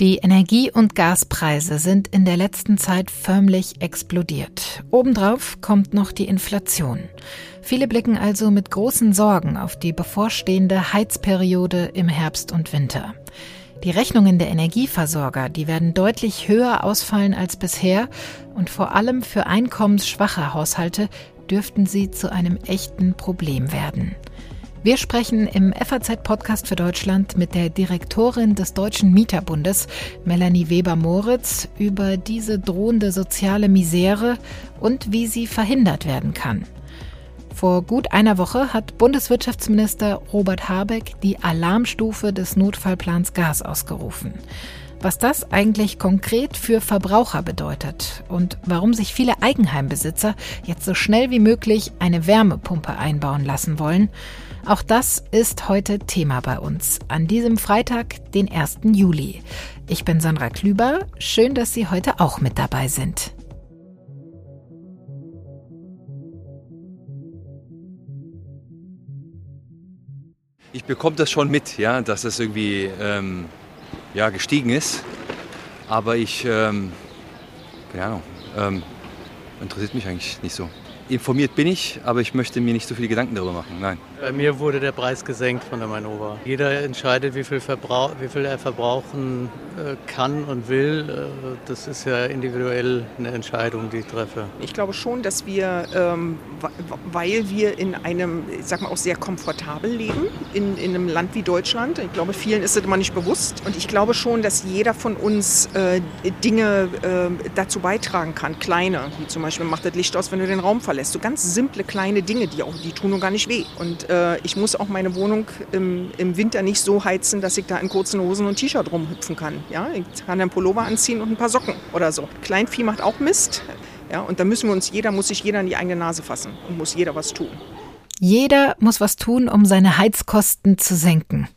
Die Energie- und Gaspreise sind in der letzten Zeit förmlich explodiert. Obendrauf kommt noch die Inflation. Viele blicken also mit großen Sorgen auf die bevorstehende Heizperiode im Herbst und Winter. Die Rechnungen der Energieversorger, die werden deutlich höher ausfallen als bisher und vor allem für einkommensschwache Haushalte dürften sie zu einem echten Problem werden. Wir sprechen im FAZ-Podcast für Deutschland mit der Direktorin des Deutschen Mieterbundes, Melanie Weber-Moritz, über diese drohende soziale Misere und wie sie verhindert werden kann. Vor gut einer Woche hat Bundeswirtschaftsminister Robert Habeck die Alarmstufe des Notfallplans Gas ausgerufen. Was das eigentlich konkret für Verbraucher bedeutet und warum sich viele Eigenheimbesitzer jetzt so schnell wie möglich eine Wärmepumpe einbauen lassen wollen, auch das ist heute Thema bei uns an diesem Freitag, den 1. Juli. Ich bin Sandra Klüber. Schön, dass Sie heute auch mit dabei sind. Ich bekomme das schon mit, ja, dass es irgendwie ähm, ja, gestiegen ist. Aber ich, ähm, keine Ahnung, ähm, interessiert mich eigentlich nicht so informiert bin ich, aber ich möchte mir nicht so viele Gedanken darüber machen. Nein. Bei mir wurde der Preis gesenkt von der Mainova. Jeder entscheidet, wie viel, Verbrauch, wie viel er verbrauchen äh, kann und will. Äh, das ist ja individuell eine Entscheidung, die ich treffe. Ich glaube schon, dass wir, ähm, weil wir in einem, ich sag mal, auch sehr komfortabel leben, in, in einem Land wie Deutschland, ich glaube, vielen ist das immer nicht bewusst. Und ich glaube schon, dass jeder von uns äh, Dinge äh, dazu beitragen kann, kleine, wie zum Beispiel macht das Licht aus, wenn du den Raum verlässt. So ganz simple kleine Dinge, die auch, die tun nur gar nicht weh. Und äh, ich muss auch meine Wohnung im, im Winter nicht so heizen, dass ich da in kurzen Hosen und T-Shirt rumhüpfen kann. Ja, ich kann einen Pullover anziehen und ein paar Socken oder so. Kleinvieh macht auch Mist. Ja, und da müssen wir uns jeder, muss sich jeder in die eigene Nase fassen und muss jeder was tun. Jeder muss was tun, um seine Heizkosten zu senken.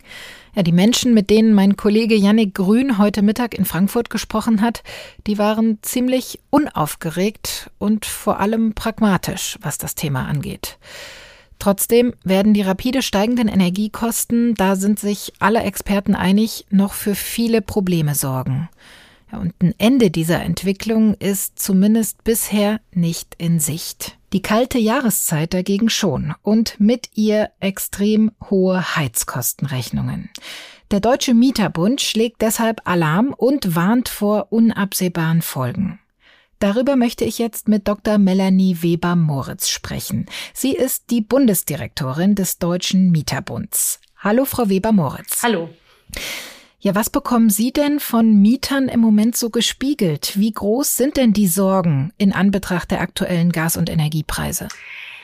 Ja, die Menschen, mit denen mein Kollege Yannick Grün heute Mittag in Frankfurt gesprochen hat, die waren ziemlich unaufgeregt und vor allem pragmatisch, was das Thema angeht. Trotzdem werden die rapide steigenden Energiekosten, da sind sich alle Experten einig, noch für viele Probleme sorgen. Und ein Ende dieser Entwicklung ist zumindest bisher nicht in Sicht. Die kalte Jahreszeit dagegen schon und mit ihr extrem hohe Heizkostenrechnungen. Der Deutsche Mieterbund schlägt deshalb Alarm und warnt vor unabsehbaren Folgen. Darüber möchte ich jetzt mit Dr. Melanie Weber-Moritz sprechen. Sie ist die Bundesdirektorin des Deutschen Mieterbunds. Hallo, Frau Weber-Moritz. Hallo. Ja, was bekommen Sie denn von Mietern im Moment so gespiegelt? Wie groß sind denn die Sorgen in Anbetracht der aktuellen Gas- und Energiepreise?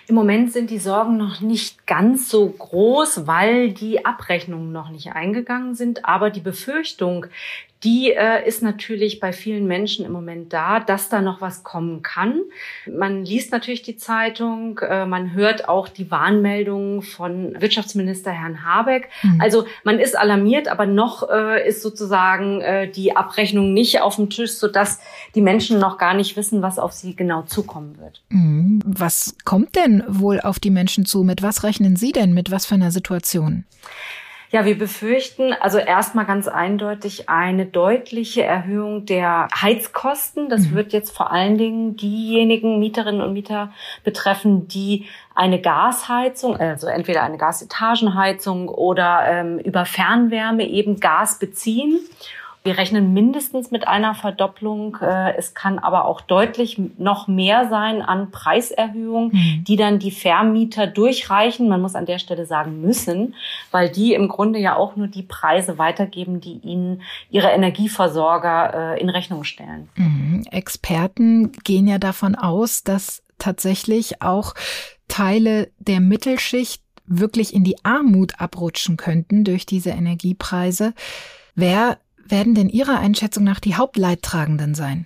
Im Moment sind die Sorgen noch nicht ganz so groß, weil die Abrechnungen noch nicht eingegangen sind. Aber die Befürchtung, die äh, ist natürlich bei vielen Menschen im Moment da, dass da noch was kommen kann. Man liest natürlich die Zeitung, äh, man hört auch die Warnmeldungen von Wirtschaftsminister Herrn Habeck. Mhm. Also man ist alarmiert, aber noch äh, ist sozusagen äh, die Abrechnung nicht auf dem Tisch, sodass die Menschen noch gar nicht wissen, was auf sie genau zukommen wird. Mhm. Was kommt denn wohl auf die Menschen zu? Mit was rechnen Sie denn? Mit was für einer Situation? Ja, wir befürchten also erstmal ganz eindeutig eine deutliche Erhöhung der Heizkosten. Das mhm. wird jetzt vor allen Dingen diejenigen Mieterinnen und Mieter betreffen, die eine Gasheizung, also entweder eine Gasetagenheizung oder ähm, über Fernwärme eben Gas beziehen. Wir rechnen mindestens mit einer Verdopplung. Äh, es kann aber auch deutlich noch mehr sein an Preiserhöhungen, mhm. die dann die Vermieter durchreichen. Man muss an der Stelle sagen müssen, weil die im Grunde ja auch nur die Preise weitergeben, die ihnen ihre Energieversorger äh, in Rechnung stellen. Mhm. Experten gehen ja davon aus, dass tatsächlich auch Teile der Mittelschicht wirklich in die Armut abrutschen könnten durch diese Energiepreise. Wer werden denn Ihrer Einschätzung nach die Hauptleidtragenden sein?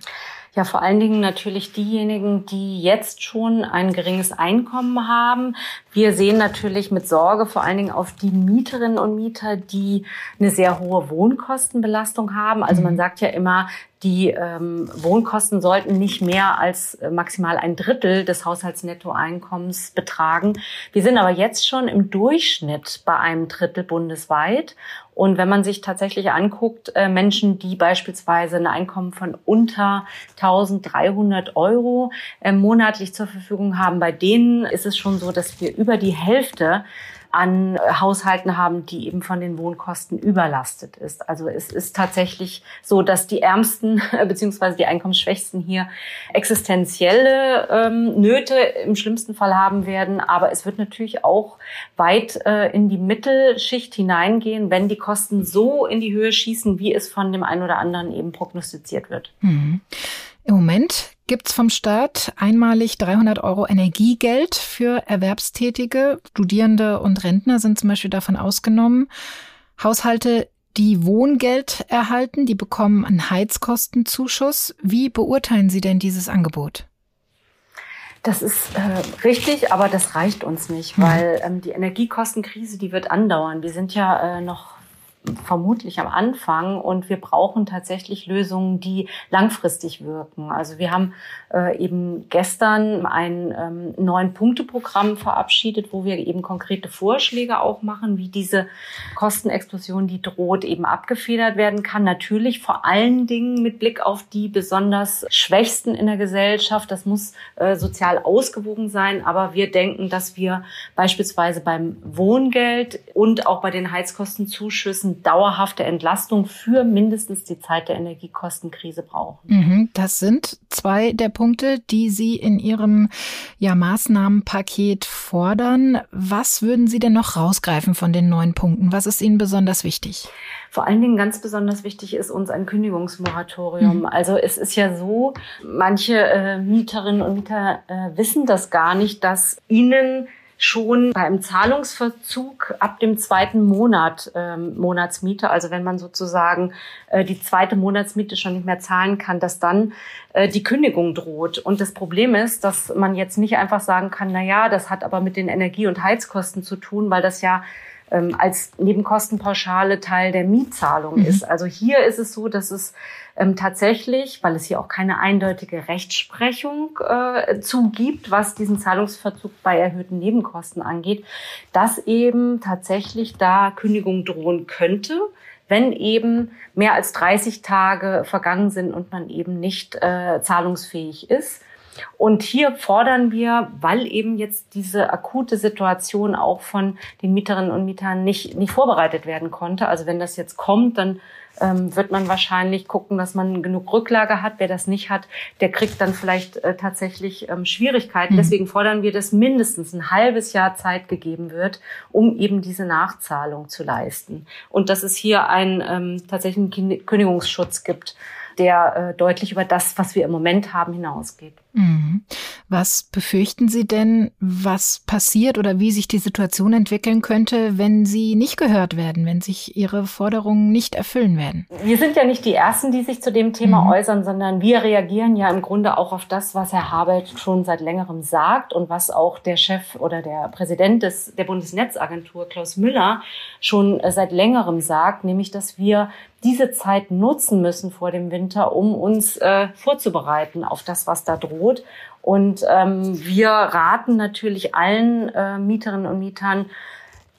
Ja, vor allen Dingen natürlich diejenigen, die jetzt schon ein geringes Einkommen haben. Wir sehen natürlich mit Sorge vor allen Dingen auf die Mieterinnen und Mieter, die eine sehr hohe Wohnkostenbelastung haben. Also man mhm. sagt ja immer, die ähm, Wohnkosten sollten nicht mehr als äh, maximal ein Drittel des Haushaltsnettoeinkommens betragen. Wir sind aber jetzt schon im Durchschnitt bei einem Drittel bundesweit. Und wenn man sich tatsächlich anguckt, äh, Menschen, die beispielsweise ein Einkommen von unter 1300 Euro äh, monatlich zur Verfügung haben, bei denen ist es schon so, dass wir über die Hälfte an Haushalten haben, die eben von den Wohnkosten überlastet ist. Also es ist tatsächlich so, dass die Ärmsten beziehungsweise die Einkommensschwächsten hier existenzielle ähm, Nöte im schlimmsten Fall haben werden. Aber es wird natürlich auch weit äh, in die Mittelschicht hineingehen, wenn die Kosten so in die Höhe schießen, wie es von dem einen oder anderen eben prognostiziert wird. Mhm. Im Moment gibt's vom Staat einmalig 300 Euro Energiegeld für Erwerbstätige. Studierende und Rentner sind zum Beispiel davon ausgenommen. Haushalte, die Wohngeld erhalten, die bekommen einen Heizkostenzuschuss. Wie beurteilen Sie denn dieses Angebot? Das ist äh, richtig, aber das reicht uns nicht, mhm. weil ähm, die Energiekostenkrise, die wird andauern. Wir sind ja äh, noch vermutlich am Anfang und wir brauchen tatsächlich Lösungen, die langfristig wirken. Also wir haben äh, eben gestern ein ähm, neun Punkte-Programm verabschiedet, wo wir eben konkrete Vorschläge auch machen, wie diese Kostenexplosion, die droht, eben abgefedert werden kann. Natürlich vor allen Dingen mit Blick auf die besonders Schwächsten in der Gesellschaft. Das muss äh, sozial ausgewogen sein, aber wir denken, dass wir beispielsweise beim Wohngeld und auch bei den Heizkostenzuschüssen dauerhafte Entlastung für mindestens die Zeit der Energiekostenkrise brauchen. Mhm, das sind zwei der Punkte, die Sie in Ihrem ja, Maßnahmenpaket fordern. Was würden Sie denn noch rausgreifen von den neun Punkten? Was ist Ihnen besonders wichtig? Vor allen Dingen ganz besonders wichtig ist uns ein Kündigungsmoratorium. Mhm. Also es ist ja so, manche äh, Mieterinnen und Mieter äh, wissen das gar nicht, dass ihnen schon beim Zahlungsverzug ab dem zweiten Monat ähm, Monatsmiete, also wenn man sozusagen äh, die zweite Monatsmiete schon nicht mehr zahlen kann, dass dann äh, die Kündigung droht. Und das Problem ist, dass man jetzt nicht einfach sagen kann, na ja, das hat aber mit den Energie- und Heizkosten zu tun, weil das ja ähm, als Nebenkostenpauschale Teil der Mietzahlung mhm. ist. Also hier ist es so, dass es ähm, tatsächlich, weil es hier auch keine eindeutige Rechtsprechung äh, zugibt, was diesen Zahlungsverzug bei erhöhten Nebenkosten angeht, dass eben tatsächlich da Kündigung drohen könnte wenn eben mehr als 30 Tage vergangen sind und man eben nicht äh, zahlungsfähig ist. Und hier fordern wir, weil eben jetzt diese akute Situation auch von den Mieterinnen und Mietern nicht, nicht vorbereitet werden konnte. Also wenn das jetzt kommt, dann ähm, wird man wahrscheinlich gucken, dass man genug Rücklage hat. Wer das nicht hat, der kriegt dann vielleicht äh, tatsächlich ähm, Schwierigkeiten. Mhm. Deswegen fordern wir, dass mindestens ein halbes Jahr Zeit gegeben wird, um eben diese Nachzahlung zu leisten. Und dass es hier einen ähm, tatsächlichen Kündigungsschutz gibt, der äh, deutlich über das, was wir im Moment haben, hinausgeht. Mhm. Was befürchten Sie denn, was passiert oder wie sich die Situation entwickeln könnte, wenn Sie nicht gehört werden, wenn sich Ihre Forderungen nicht erfüllen werden? Wir sind ja nicht die Ersten, die sich zu dem Thema mhm. äußern, sondern wir reagieren ja im Grunde auch auf das, was Herr Habeck schon seit längerem sagt und was auch der Chef oder der Präsident des, der Bundesnetzagentur, Klaus Müller, schon äh, seit längerem sagt, nämlich, dass wir diese Zeit nutzen müssen vor dem Winter, um uns äh, vorzubereiten auf das, was da droht. Und ähm, wir raten natürlich allen äh, Mieterinnen und Mietern,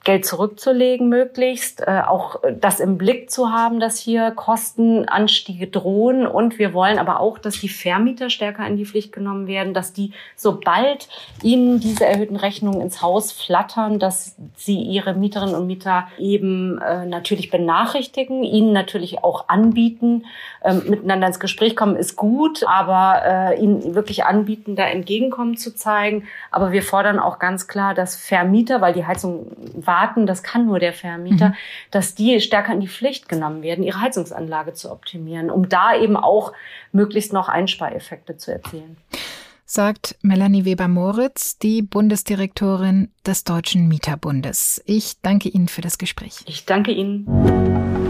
Geld zurückzulegen möglichst, äh, auch das im Blick zu haben, dass hier Kostenanstiege drohen. Und wir wollen aber auch, dass die Vermieter stärker in die Pflicht genommen werden, dass die, sobald ihnen diese erhöhten Rechnungen ins Haus flattern, dass sie ihre Mieterinnen und Mieter eben äh, natürlich benachrichtigen, ihnen natürlich auch anbieten, äh, miteinander ins Gespräch kommen ist gut, aber äh, ihnen wirklich anbieten, da Entgegenkommen zu zeigen. Aber wir fordern auch ganz klar, dass Vermieter, weil die Heizung war warten, das kann nur der Vermieter, mhm. dass die stärker in die Pflicht genommen werden, ihre Heizungsanlage zu optimieren, um da eben auch möglichst noch Einspareffekte zu erzielen. Sagt Melanie Weber-Moritz, die Bundesdirektorin des Deutschen Mieterbundes. Ich danke Ihnen für das Gespräch. Ich danke Ihnen.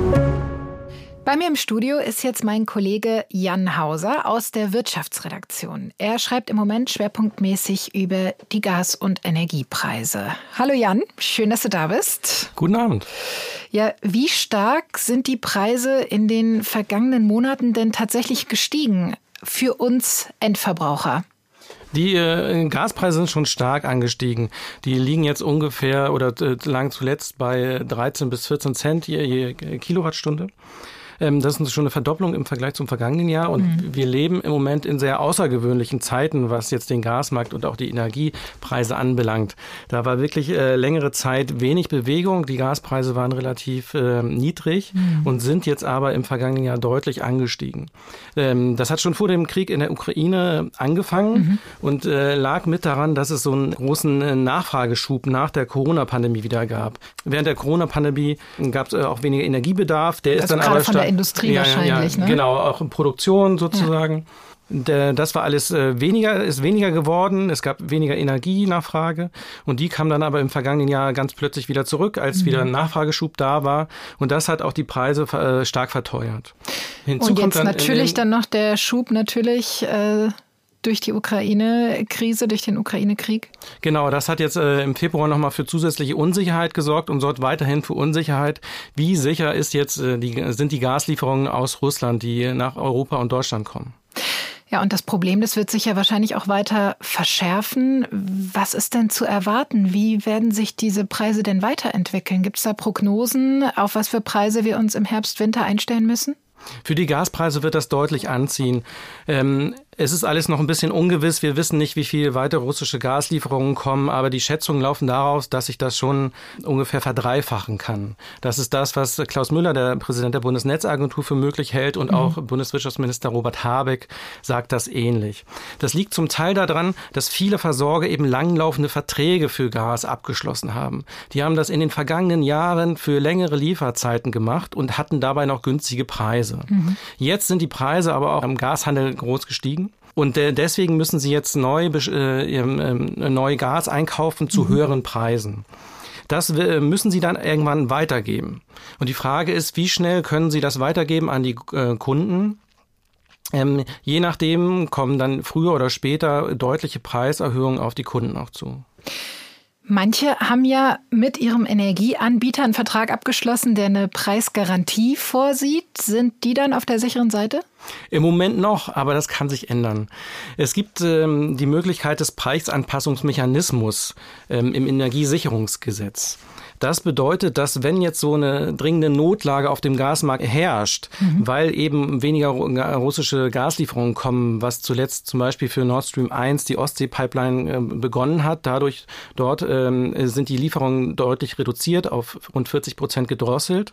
Bei mir im Studio ist jetzt mein Kollege Jan Hauser aus der Wirtschaftsredaktion. Er schreibt im Moment schwerpunktmäßig über die Gas- und Energiepreise. Hallo Jan, schön, dass du da bist. Guten Abend. Ja, wie stark sind die Preise in den vergangenen Monaten denn tatsächlich gestiegen für uns Endverbraucher? Die äh, Gaspreise sind schon stark angestiegen. Die liegen jetzt ungefähr oder äh, lagen zuletzt bei 13 bis 14 Cent je, je Kilowattstunde. Ähm, das ist schon eine Verdopplung im Vergleich zum vergangenen Jahr. Und mhm. wir leben im Moment in sehr außergewöhnlichen Zeiten, was jetzt den Gasmarkt und auch die Energiepreise anbelangt. Da war wirklich äh, längere Zeit wenig Bewegung. Die Gaspreise waren relativ äh, niedrig mhm. und sind jetzt aber im vergangenen Jahr deutlich angestiegen. Ähm, das hat schon vor dem Krieg in der Ukraine angefangen mhm. und äh, lag mit daran, dass es so einen großen äh, Nachfrageschub nach der Corona-Pandemie wieder gab. Während der Corona-Pandemie gab es äh, auch weniger Energiebedarf. Der also ist dann aber stark Industrie ja, wahrscheinlich. Ja, ne? Genau, auch in Produktion sozusagen. Das war alles äh, weniger, ist weniger geworden. Es gab weniger Energienachfrage. Und die kam dann aber im vergangenen Jahr ganz plötzlich wieder zurück, als mhm. wieder ein Nachfrageschub da war. Und das hat auch die Preise äh, stark verteuert. Hinzu und jetzt dann natürlich dann noch der Schub natürlich äh, durch die Ukraine-Krise, durch den Ukraine-Krieg? Genau, das hat jetzt äh, im Februar nochmal für zusätzliche Unsicherheit gesorgt und sorgt weiterhin für Unsicherheit. Wie sicher ist jetzt, äh, die, sind die Gaslieferungen aus Russland, die nach Europa und Deutschland kommen? Ja, und das Problem, das wird sich ja wahrscheinlich auch weiter verschärfen. Was ist denn zu erwarten? Wie werden sich diese Preise denn weiterentwickeln? Gibt es da Prognosen, auf was für Preise wir uns im Herbst, Winter einstellen müssen? Für die Gaspreise wird das deutlich anziehen. Ähm, es ist alles noch ein bisschen ungewiss. Wir wissen nicht, wie viel weitere russische Gaslieferungen kommen, aber die Schätzungen laufen daraus, dass sich das schon ungefähr verdreifachen kann. Das ist das, was Klaus Müller, der Präsident der Bundesnetzagentur, für möglich hält und mhm. auch Bundeswirtschaftsminister Robert Habeck sagt das ähnlich. Das liegt zum Teil daran, dass viele Versorger eben langlaufende Verträge für Gas abgeschlossen haben. Die haben das in den vergangenen Jahren für längere Lieferzeiten gemacht und hatten dabei noch günstige Preise. Mhm. Jetzt sind die Preise aber auch im Gashandel groß gestiegen. Und äh, deswegen müssen sie jetzt neu, äh, äh, neu Gas einkaufen zu mhm. höheren Preisen. Das äh, müssen sie dann irgendwann weitergeben. Und die Frage ist, wie schnell können sie das weitergeben an die äh, Kunden? Ähm, je nachdem kommen dann früher oder später deutliche Preiserhöhungen auf die Kunden auch zu. Manche haben ja mit ihrem Energieanbieter einen Vertrag abgeschlossen, der eine Preisgarantie vorsieht. Sind die dann auf der sicheren Seite? Im Moment noch, aber das kann sich ändern. Es gibt ähm, die Möglichkeit des Preisanpassungsmechanismus ähm, im Energiesicherungsgesetz. Das bedeutet, dass wenn jetzt so eine dringende Notlage auf dem Gasmarkt herrscht, mhm. weil eben weniger russische Gaslieferungen kommen, was zuletzt zum Beispiel für Nord Stream 1 die Ostsee-Pipeline äh, begonnen hat, dadurch dort ähm, sind die Lieferungen deutlich reduziert auf rund 40 Prozent gedrosselt.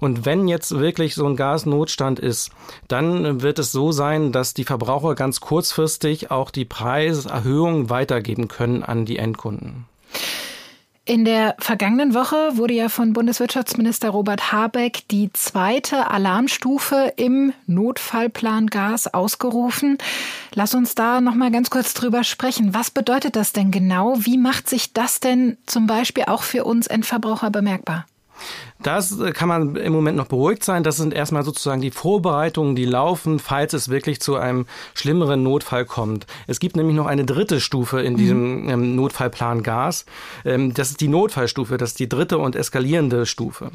Und wenn jetzt wirklich so ein Gasnotstand ist, dann wird es so sein, dass die Verbraucher ganz kurzfristig auch die Preiserhöhung weitergeben können an die Endkunden. In der vergangenen Woche wurde ja von Bundeswirtschaftsminister Robert Habeck die zweite Alarmstufe im Notfallplan Gas ausgerufen. Lass uns da noch mal ganz kurz drüber sprechen. Was bedeutet das denn genau? Wie macht sich das denn zum Beispiel auch für uns Endverbraucher bemerkbar? Das äh, kann man im Moment noch beruhigt sein. Das sind erstmal sozusagen die Vorbereitungen, die laufen, falls es wirklich zu einem schlimmeren Notfall kommt. Es gibt nämlich noch eine dritte Stufe in diesem mhm. ähm, Notfallplan Gas. Ähm, das ist die Notfallstufe, das ist die dritte und eskalierende Stufe.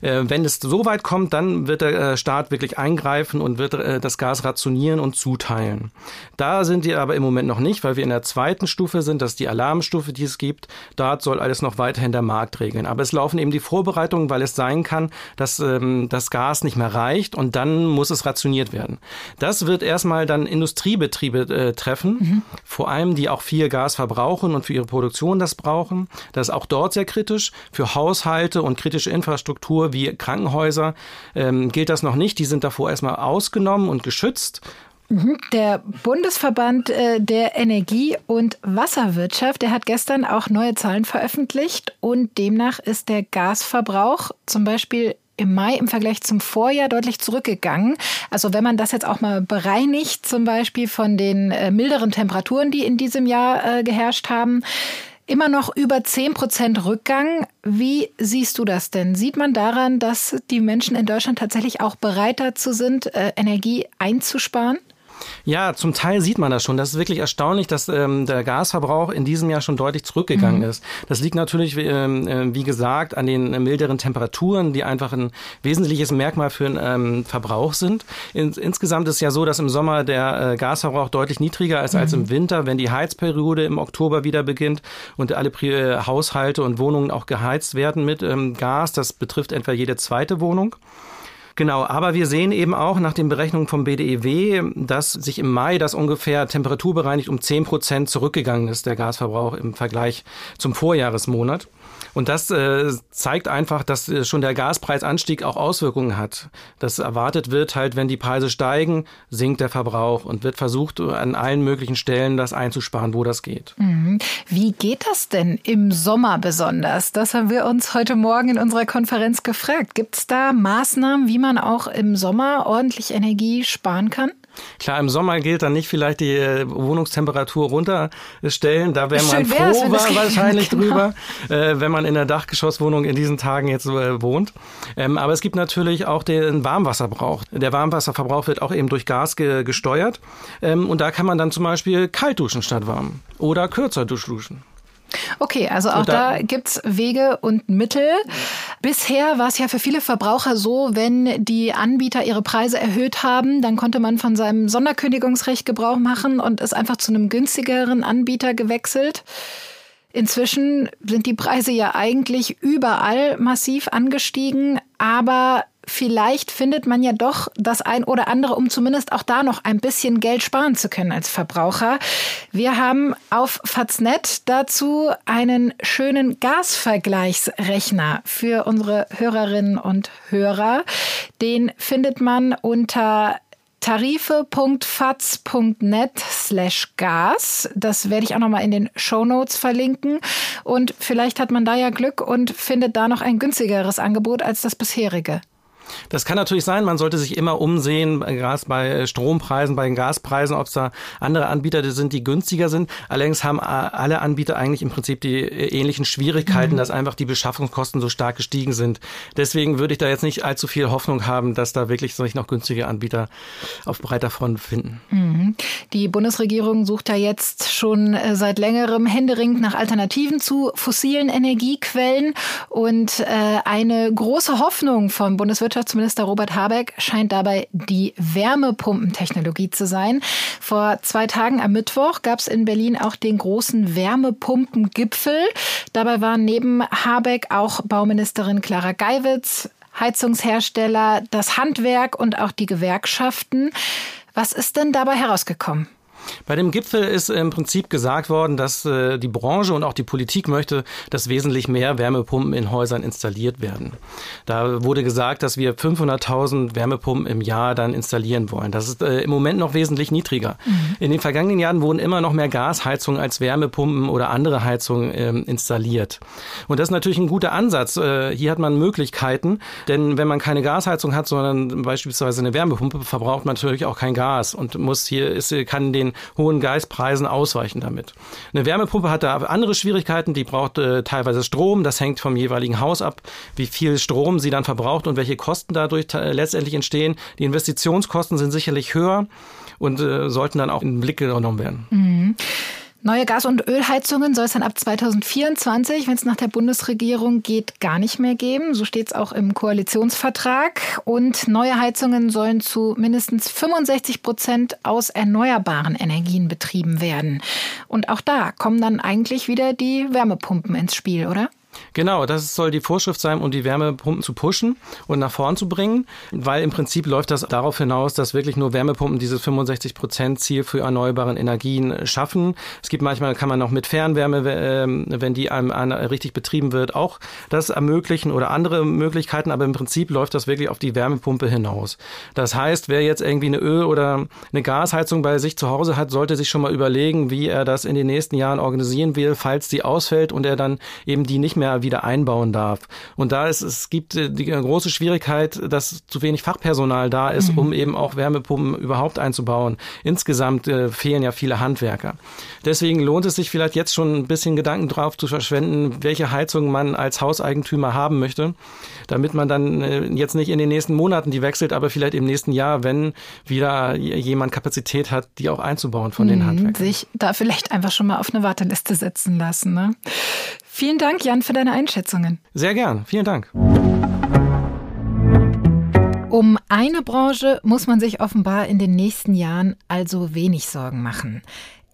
Äh, wenn es so weit kommt, dann wird der äh, Staat wirklich eingreifen und wird das Gas rationieren und zuteilen. Da sind wir aber im Moment noch nicht, weil wir in der zweiten Stufe sind, das ist die Alarmstufe, die es gibt. Dort soll alles noch weiterhin der Markt regeln. Aber es laufen eben die Vorbereitungen, weil es sein kann, dass ähm, das Gas nicht mehr reicht und dann muss es rationiert werden. Das wird erstmal dann Industriebetriebe äh, treffen, mhm. vor allem die auch viel Gas verbrauchen und für ihre Produktion das brauchen. Das ist auch dort sehr kritisch. Für Haushalte und kritische Infrastruktur wie Krankenhäuser ähm, gilt das noch nicht. Die sind davor erstmal ausgenommen und geschützt. Der Bundesverband äh, der Energie- und Wasserwirtschaft, der hat gestern auch neue Zahlen veröffentlicht und demnach ist der Gasverbrauch zum Beispiel im Mai im Vergleich zum Vorjahr deutlich zurückgegangen. Also wenn man das jetzt auch mal bereinigt, zum Beispiel von den äh, milderen Temperaturen, die in diesem Jahr äh, geherrscht haben, immer noch über 10 Prozent Rückgang. Wie siehst du das denn? Sieht man daran, dass die Menschen in Deutschland tatsächlich auch bereit dazu sind, Energie einzusparen? Ja, zum Teil sieht man das schon. Das ist wirklich erstaunlich, dass ähm, der Gasverbrauch in diesem Jahr schon deutlich zurückgegangen mhm. ist. Das liegt natürlich, ähm, äh, wie gesagt, an den milderen Temperaturen, die einfach ein wesentliches Merkmal für den ähm, Verbrauch sind. In, insgesamt ist ja so, dass im Sommer der äh, Gasverbrauch deutlich niedriger ist mhm. als im Winter, wenn die Heizperiode im Oktober wieder beginnt und alle äh, Haushalte und Wohnungen auch geheizt werden mit ähm, Gas. Das betrifft etwa jede zweite Wohnung. Genau, aber wir sehen eben auch nach den Berechnungen vom BDEW, dass sich im Mai das ungefähr temperaturbereinigt um 10 Prozent zurückgegangen ist, der Gasverbrauch im Vergleich zum Vorjahresmonat. Und das äh, zeigt einfach, dass äh, schon der Gaspreisanstieg auch Auswirkungen hat. Das erwartet wird halt, wenn die Preise steigen, sinkt der Verbrauch und wird versucht, an allen möglichen Stellen das einzusparen, wo das geht. Mhm. Wie geht das denn im Sommer besonders? Das haben wir uns heute Morgen in unserer Konferenz gefragt. Gibt es da Maßnahmen, wie man auch im Sommer ordentlich Energie sparen kann? Klar, im Sommer gilt dann nicht vielleicht die äh, Wohnungstemperatur runterstellen. Da wäre man froh war wahrscheinlich genau. drüber, äh, wenn man in der Dachgeschosswohnung in diesen Tagen jetzt äh, wohnt. Ähm, aber es gibt natürlich auch den Warmwasserverbrauch. Der Warmwasserverbrauch wird auch eben durch Gas ge gesteuert. Ähm, und da kann man dann zum Beispiel kalt duschen statt warm oder kürzer duschen. Okay, also auch da, da gibt's Wege und Mittel. Bisher war es ja für viele Verbraucher so, wenn die Anbieter ihre Preise erhöht haben, dann konnte man von seinem Sonderkündigungsrecht Gebrauch machen und ist einfach zu einem günstigeren Anbieter gewechselt. Inzwischen sind die Preise ja eigentlich überall massiv angestiegen, aber vielleicht findet man ja doch das ein oder andere, um zumindest auch da noch ein bisschen Geld sparen zu können als Verbraucher. Wir haben auf Faznet dazu einen schönen Gasvergleichsrechner für unsere Hörerinnen und Hörer. Den findet man unter tarife.faz.net slash gas. Das werde ich auch nochmal in den Show Notes verlinken. Und vielleicht hat man da ja Glück und findet da noch ein günstigeres Angebot als das bisherige. Das kann natürlich sein, man sollte sich immer umsehen, gerade bei Strompreisen, bei den Gaspreisen, ob es da andere Anbieter sind, die günstiger sind. Allerdings haben alle Anbieter eigentlich im Prinzip die ähnlichen Schwierigkeiten, mhm. dass einfach die Beschaffungskosten so stark gestiegen sind. Deswegen würde ich da jetzt nicht allzu viel Hoffnung haben, dass da wirklich sich noch günstige Anbieter auf breiter Front finden. Mhm. Die Bundesregierung sucht ja jetzt schon äh, seit längerem händeringend nach Alternativen zu fossilen Energiequellen und äh, eine große Hoffnung vom Bundeswirtschaftsministerium Wirtschaftsminister Robert Habeck scheint dabei die Wärmepumpentechnologie zu sein. Vor zwei Tagen am Mittwoch gab es in Berlin auch den großen Wärmepumpengipfel. Dabei waren neben Habeck auch Bauministerin Clara Geiwitz, Heizungshersteller, das Handwerk und auch die Gewerkschaften. Was ist denn dabei herausgekommen? Bei dem Gipfel ist im Prinzip gesagt worden, dass äh, die Branche und auch die Politik möchte, dass wesentlich mehr Wärmepumpen in Häusern installiert werden. Da wurde gesagt, dass wir 500.000 Wärmepumpen im Jahr dann installieren wollen. Das ist äh, im Moment noch wesentlich niedriger. Mhm. In den vergangenen Jahren wurden immer noch mehr Gasheizungen als Wärmepumpen oder andere Heizungen äh, installiert. Und das ist natürlich ein guter Ansatz. Äh, hier hat man Möglichkeiten, denn wenn man keine Gasheizung hat, sondern beispielsweise eine Wärmepumpe, verbraucht man natürlich auch kein Gas und muss hier ist, kann den hohen Gaspreisen ausweichen damit. Eine Wärmepumpe hat da andere Schwierigkeiten, die braucht äh, teilweise Strom, das hängt vom jeweiligen Haus ab, wie viel Strom sie dann verbraucht und welche Kosten dadurch letztendlich entstehen. Die Investitionskosten sind sicherlich höher und äh, sollten dann auch in den Blick genommen werden. Mhm. Neue Gas- und Ölheizungen soll es dann ab 2024, wenn es nach der Bundesregierung geht, gar nicht mehr geben. So steht es auch im Koalitionsvertrag. Und neue Heizungen sollen zu mindestens 65 Prozent aus erneuerbaren Energien betrieben werden. Und auch da kommen dann eigentlich wieder die Wärmepumpen ins Spiel, oder? Genau, das soll die Vorschrift sein, um die Wärmepumpen zu pushen und nach vorn zu bringen, weil im Prinzip läuft das darauf hinaus, dass wirklich nur Wärmepumpen dieses 65 Prozent Ziel für erneuerbare Energien schaffen. Es gibt manchmal, kann man noch mit Fernwärme, ähm, wenn die richtig betrieben wird, auch das ermöglichen oder andere Möglichkeiten, aber im Prinzip läuft das wirklich auf die Wärmepumpe hinaus. Das heißt, wer jetzt irgendwie eine Öl- oder eine Gasheizung bei sich zu Hause hat, sollte sich schon mal überlegen, wie er das in den nächsten Jahren organisieren will, falls die ausfällt und er dann eben die nicht mehr mehr wieder einbauen darf. Und da ist es gibt äh, die große Schwierigkeit, dass zu wenig Fachpersonal da ist, mhm. um eben auch Wärmepumpen überhaupt einzubauen. Insgesamt äh, fehlen ja viele Handwerker. Deswegen lohnt es sich vielleicht jetzt schon ein bisschen Gedanken drauf zu verschwenden, welche Heizung man als Hauseigentümer haben möchte, damit man dann äh, jetzt nicht in den nächsten Monaten die wechselt, aber vielleicht im nächsten Jahr, wenn wieder jemand Kapazität hat, die auch einzubauen von den mhm, Handwerkern. Sich da vielleicht einfach schon mal auf eine Warteliste setzen lassen. Ne? Vielen Dank, Jan, für deine Einschätzungen. Sehr gern. Vielen Dank. Um eine Branche muss man sich offenbar in den nächsten Jahren also wenig Sorgen machen.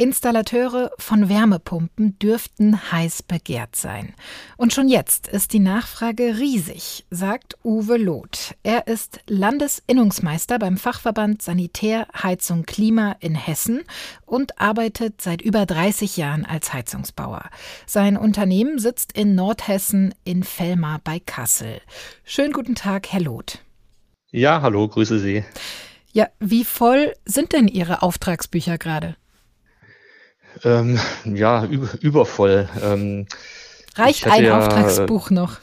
Installateure von Wärmepumpen dürften heiß begehrt sein. Und schon jetzt ist die Nachfrage riesig, sagt Uwe Loth. Er ist Landesinnungsmeister beim Fachverband Sanitär, Heizung, Klima in Hessen und arbeitet seit über 30 Jahren als Heizungsbauer. Sein Unternehmen sitzt in Nordhessen in Fellmar bei Kassel. Schönen guten Tag, Herr Loth. Ja, hallo, grüße Sie. Ja, wie voll sind denn Ihre Auftragsbücher gerade? Ähm, ja, über, übervoll. Ähm, Reicht ein ja, Auftragsbuch noch?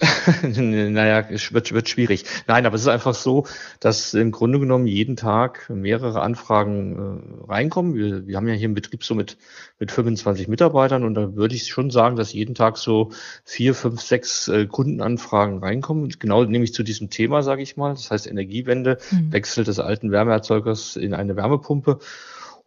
naja, es wird, wird schwierig. Nein, aber es ist einfach so, dass im Grunde genommen jeden Tag mehrere Anfragen äh, reinkommen. Wir, wir haben ja hier einen Betrieb so mit, mit 25 Mitarbeitern und da würde ich schon sagen, dass jeden Tag so vier, fünf, sechs äh, Kundenanfragen reinkommen. Genau nämlich zu diesem Thema, sage ich mal. Das heißt Energiewende, mhm. Wechsel des alten Wärmeerzeugers in eine Wärmepumpe.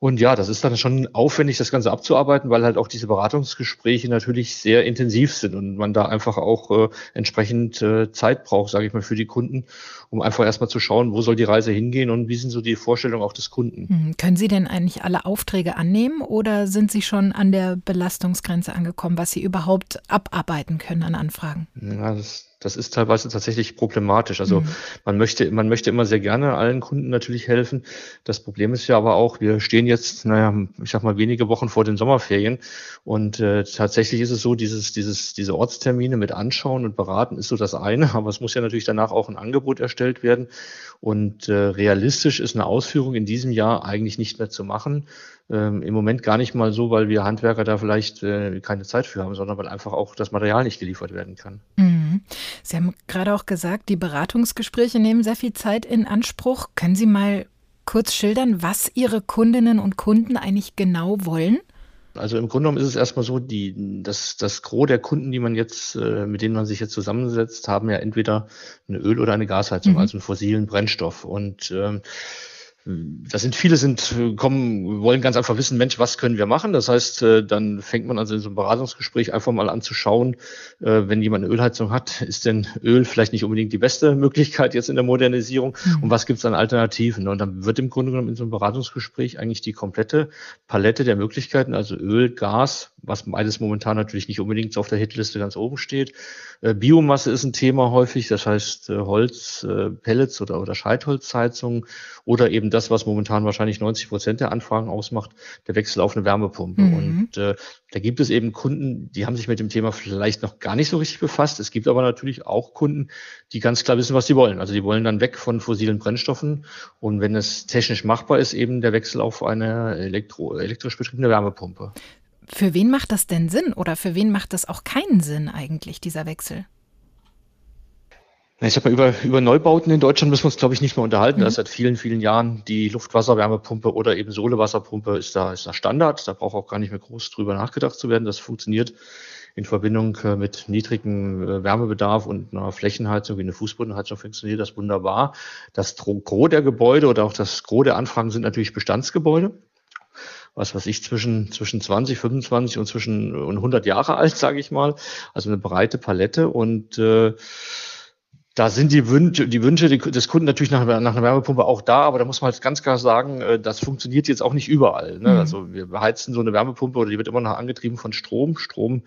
Und ja, das ist dann schon aufwendig, das Ganze abzuarbeiten, weil halt auch diese Beratungsgespräche natürlich sehr intensiv sind und man da einfach auch äh, entsprechend äh, Zeit braucht, sage ich mal, für die Kunden, um einfach erstmal zu schauen, wo soll die Reise hingehen und wie sind so die Vorstellungen auch des Kunden. Hm. Können Sie denn eigentlich alle Aufträge annehmen oder sind Sie schon an der Belastungsgrenze angekommen, was Sie überhaupt abarbeiten können an Anfragen? Ja, das das ist teilweise tatsächlich problematisch. Also mhm. man möchte, man möchte immer sehr gerne allen Kunden natürlich helfen. Das Problem ist ja aber auch, wir stehen jetzt, naja, ich sag mal, wenige Wochen vor den Sommerferien. Und äh, tatsächlich ist es so, dieses, dieses, diese Ortstermine mit anschauen und beraten ist so das eine, aber es muss ja natürlich danach auch ein Angebot erstellt werden. Und äh, realistisch ist eine Ausführung in diesem Jahr eigentlich nicht mehr zu machen. Ähm, Im Moment gar nicht mal so, weil wir Handwerker da vielleicht äh, keine Zeit für haben, sondern weil einfach auch das Material nicht geliefert werden kann. Mhm. Sie haben gerade auch gesagt, die Beratungsgespräche nehmen sehr viel Zeit in Anspruch. Können Sie mal kurz schildern, was Ihre Kundinnen und Kunden eigentlich genau wollen? Also im Grunde genommen ist es erstmal so, die, das, das Gros der Kunden, die man jetzt, äh, mit denen man sich jetzt zusammensetzt, haben ja entweder eine Öl- oder eine Gasheizung, mhm. also einen fossilen Brennstoff. Und ähm, da sind viele sind kommen wollen ganz einfach wissen Mensch was können wir machen? Das heißt äh, dann fängt man also in so einem Beratungsgespräch einfach mal an zu schauen äh, wenn jemand eine Ölheizung hat ist denn Öl vielleicht nicht unbedingt die beste Möglichkeit jetzt in der Modernisierung? Mhm. und was gibt es an Alternativen? Und dann wird im Grunde genommen in so einem Beratungsgespräch eigentlich die komplette Palette der Möglichkeiten also Öl Gas was beides momentan natürlich nicht unbedingt auf der Hitliste ganz oben steht. Äh, Biomasse ist ein Thema häufig das heißt Holz Pellets oder oder Scheitholzheizung oder eben das, was momentan wahrscheinlich 90 Prozent der Anfragen ausmacht, der Wechsel auf eine Wärmepumpe. Mhm. Und äh, da gibt es eben Kunden, die haben sich mit dem Thema vielleicht noch gar nicht so richtig befasst. Es gibt aber natürlich auch Kunden, die ganz klar wissen, was sie wollen. Also die wollen dann weg von fossilen Brennstoffen und wenn es technisch machbar ist, eben der Wechsel auf eine elektro elektrisch betriebene Wärmepumpe. Für wen macht das denn Sinn oder für wen macht das auch keinen Sinn eigentlich, dieser Wechsel? Ich sag mal, über, über Neubauten in Deutschland müssen wir uns, glaube ich, nicht mehr unterhalten. Mhm. Da ist seit vielen, vielen Jahren die Luftwasserwärmepumpe oder eben Sohlewasserpumpe ist da, ist da Standard. Da braucht auch gar nicht mehr groß drüber nachgedacht zu werden. Das funktioniert in Verbindung äh, mit niedrigem äh, Wärmebedarf und einer Flächenheizung wie eine Fußbodenheizung funktioniert das wunderbar. Das Gros der Gebäude oder auch das Gros der Anfragen sind natürlich Bestandsgebäude was weiß ich, zwischen, zwischen 20, 25 und zwischen und 100 Jahre alt, sage ich mal. Also eine breite Palette und äh, da sind die Wünsche, die Wünsche des Kunden natürlich nach, nach einer Wärmepumpe auch da, aber da muss man halt ganz klar sagen, äh, das funktioniert jetzt auch nicht überall. Ne? Mhm. Also wir heizen so eine Wärmepumpe oder die wird immer noch angetrieben von Strom. Strom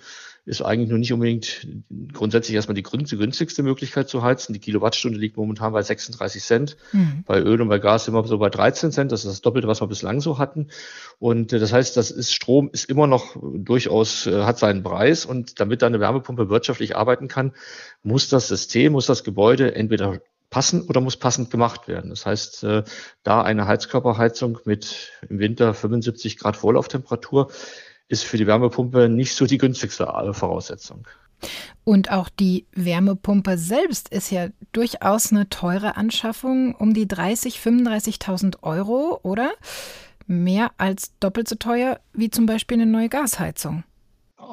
ist eigentlich nur nicht unbedingt grundsätzlich erstmal die günstigste Möglichkeit zu heizen. Die Kilowattstunde liegt momentan bei 36 Cent. Mhm. Bei Öl und bei Gas immer so bei 13 Cent. Das ist das Doppelte, was wir bislang so hatten. Und äh, das heißt, das ist Strom ist immer noch durchaus, äh, hat seinen Preis. Und damit da eine Wärmepumpe wirtschaftlich arbeiten kann, muss das System, muss das Gebäude entweder passen oder muss passend gemacht werden. Das heißt, äh, da eine Heizkörperheizung mit im Winter 75 Grad Vorlauftemperatur ist für die Wärmepumpe nicht so die günstigste Voraussetzung. Und auch die Wärmepumpe selbst ist ja durchaus eine teure Anschaffung, um die 30.000, 35.000 Euro, oder? Mehr als doppelt so teuer wie zum Beispiel eine neue Gasheizung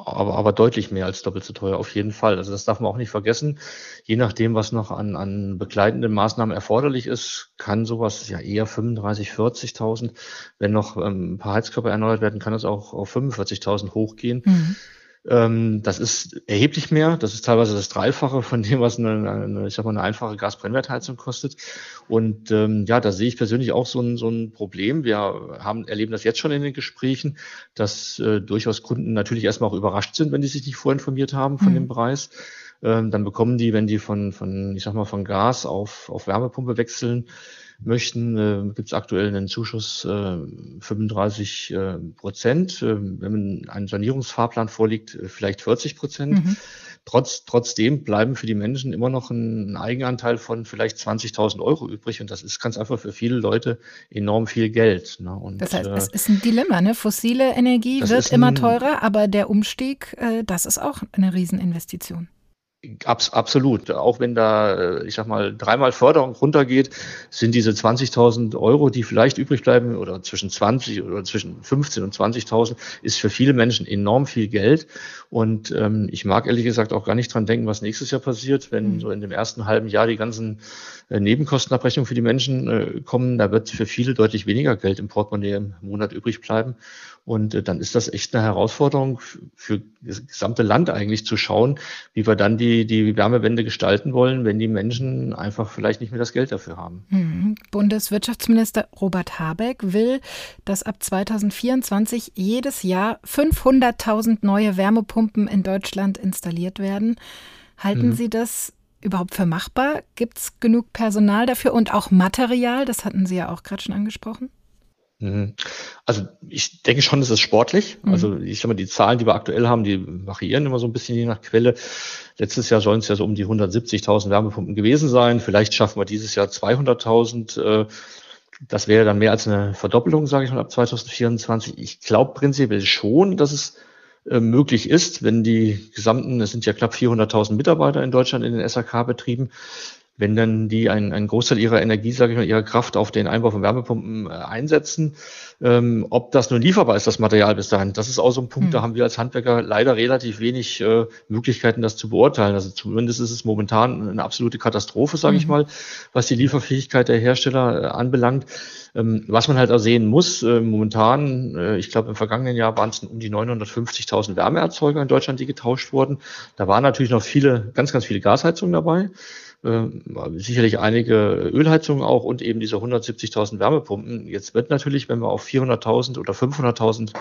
aber, aber deutlich mehr als doppelt so teuer, auf jeden Fall. Also das darf man auch nicht vergessen. Je nachdem, was noch an, an begleitenden Maßnahmen erforderlich ist, kann sowas ja eher 35, 40.000. Wenn noch ähm, ein paar Heizkörper erneuert werden, kann es auch auf 45.000 hochgehen. Mhm. Ähm, das ist erheblich mehr. Das ist teilweise das Dreifache von dem, was eine, eine ich sag mal, eine einfache Gasbrennwertheizung kostet. Und ähm, ja, da sehe ich persönlich auch so ein, so ein Problem. Wir haben, erleben das jetzt schon in den Gesprächen, dass äh, durchaus Kunden natürlich erstmal auch überrascht sind, wenn die sich nicht vorinformiert haben von mhm. dem Preis. Ähm, dann bekommen die, wenn die von, von, ich sag mal, von Gas auf, auf Wärmepumpe wechseln, möchten, äh, gibt es aktuell einen Zuschuss äh, 35 äh, Prozent. Äh, wenn ein Sanierungsfahrplan vorliegt, äh, vielleicht 40 Prozent. Mhm. Trotz, trotzdem bleiben für die Menschen immer noch ein Eigenanteil von vielleicht 20.000 Euro übrig. Und das ist ganz einfach für viele Leute enorm viel Geld. Ne? Und, das heißt, es ist ein Dilemma. Ne? Fossile Energie wird immer teurer, aber der Umstieg, äh, das ist auch eine Rieseninvestition. Abs absolut. Auch wenn da, äh, ich sag mal, dreimal Förderung runtergeht, sind diese 20.000 Euro, die vielleicht übrig bleiben, oder zwischen 20 oder zwischen 15 und 20.000, ist für viele Menschen enorm viel Geld. Und ähm, ich mag ehrlich gesagt auch gar nicht dran denken, was nächstes Jahr passiert, wenn mhm. so in dem ersten halben Jahr die ganzen äh, Nebenkostenabrechnungen für die Menschen äh, kommen. Da wird für viele deutlich weniger Geld im Portemonnaie im Monat übrig bleiben. Und äh, dann ist das echt eine Herausforderung für das gesamte Land eigentlich zu schauen, wie wir dann die, die Wärmewende gestalten wollen, wenn die Menschen einfach vielleicht nicht mehr das Geld dafür haben. Mhm. Bundeswirtschaftsminister Robert Habeck will, dass ab 2024 jedes Jahr 500.000 neue Wärmepumpen in Deutschland installiert werden. Halten mhm. Sie das überhaupt für machbar? Gibt es genug Personal dafür und auch Material? Das hatten Sie ja auch gerade schon angesprochen. Mhm. Also ich denke schon, es ist sportlich. Mhm. Also ich sag mal, die Zahlen, die wir aktuell haben, die variieren immer so ein bisschen je nach Quelle. Letztes Jahr sollen es ja so um die 170.000 Wärmepumpen gewesen sein. Vielleicht schaffen wir dieses Jahr 200.000. Äh, das wäre dann mehr als eine Verdoppelung, sage ich mal, ab 2024. Ich glaube prinzipiell schon, dass es möglich ist, wenn die gesamten, es sind ja knapp 400.000 Mitarbeiter in Deutschland in den SAK-Betrieben, wenn dann die einen, einen Großteil ihrer Energie, sage ich mal, ihrer Kraft auf den Einbau von Wärmepumpen äh, einsetzen, ähm, ob das nun lieferbar ist, das Material bis dahin, das ist auch so ein Punkt, mhm. da haben wir als Handwerker leider relativ wenig äh, Möglichkeiten, das zu beurteilen. Also zumindest ist es momentan eine absolute Katastrophe, sage mhm. ich mal, was die Lieferfähigkeit der Hersteller äh, anbelangt. Ähm, was man halt auch sehen muss, äh, momentan, äh, ich glaube im vergangenen Jahr waren es um die 950.000 Wärmeerzeuger in Deutschland, die getauscht wurden. Da waren natürlich noch viele, ganz, ganz viele Gasheizungen dabei. Äh, sicherlich einige Ölheizungen auch und eben diese 170.000 Wärmepumpen. Jetzt wird natürlich, wenn wir auf 400.000 oder 500.000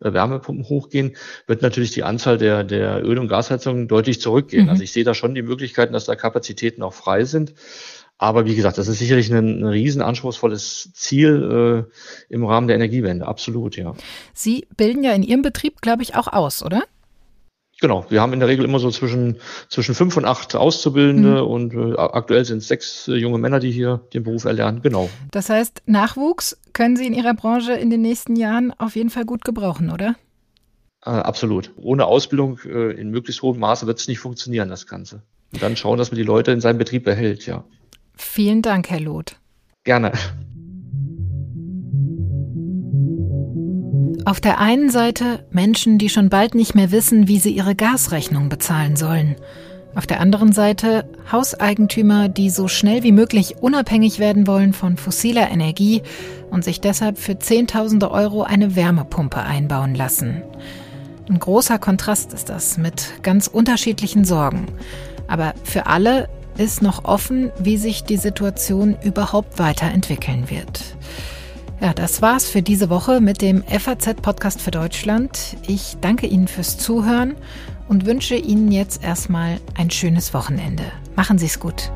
äh, Wärmepumpen hochgehen, wird natürlich die Anzahl der, der Öl- und Gasheizungen deutlich zurückgehen. Mhm. Also ich sehe da schon die Möglichkeiten, dass da Kapazitäten auch frei sind. Aber wie gesagt, das ist sicherlich ein, ein riesen anspruchsvolles Ziel äh, im Rahmen der Energiewende. Absolut, ja. Sie bilden ja in Ihrem Betrieb, glaube ich, auch aus, oder? Genau, wir haben in der Regel immer so zwischen, zwischen fünf und acht Auszubildende mhm. und äh, aktuell sind es sechs äh, junge Männer, die hier den Beruf erlernen. Genau. Das heißt, Nachwuchs können Sie in Ihrer Branche in den nächsten Jahren auf jeden Fall gut gebrauchen, oder? Äh, absolut. Ohne Ausbildung äh, in möglichst hohem Maße wird es nicht funktionieren, das Ganze. Und dann schauen, dass man die Leute in seinem Betrieb behält, ja. Vielen Dank, Herr Loth. Gerne. Auf der einen Seite Menschen, die schon bald nicht mehr wissen, wie sie ihre Gasrechnung bezahlen sollen. Auf der anderen Seite Hauseigentümer, die so schnell wie möglich unabhängig werden wollen von fossiler Energie und sich deshalb für Zehntausende Euro eine Wärmepumpe einbauen lassen. Ein großer Kontrast ist das mit ganz unterschiedlichen Sorgen. Aber für alle ist noch offen, wie sich die Situation überhaupt weiterentwickeln wird. Ja, das war's für diese Woche mit dem FAZ-Podcast für Deutschland. Ich danke Ihnen fürs Zuhören und wünsche Ihnen jetzt erstmal ein schönes Wochenende. Machen Sie es gut.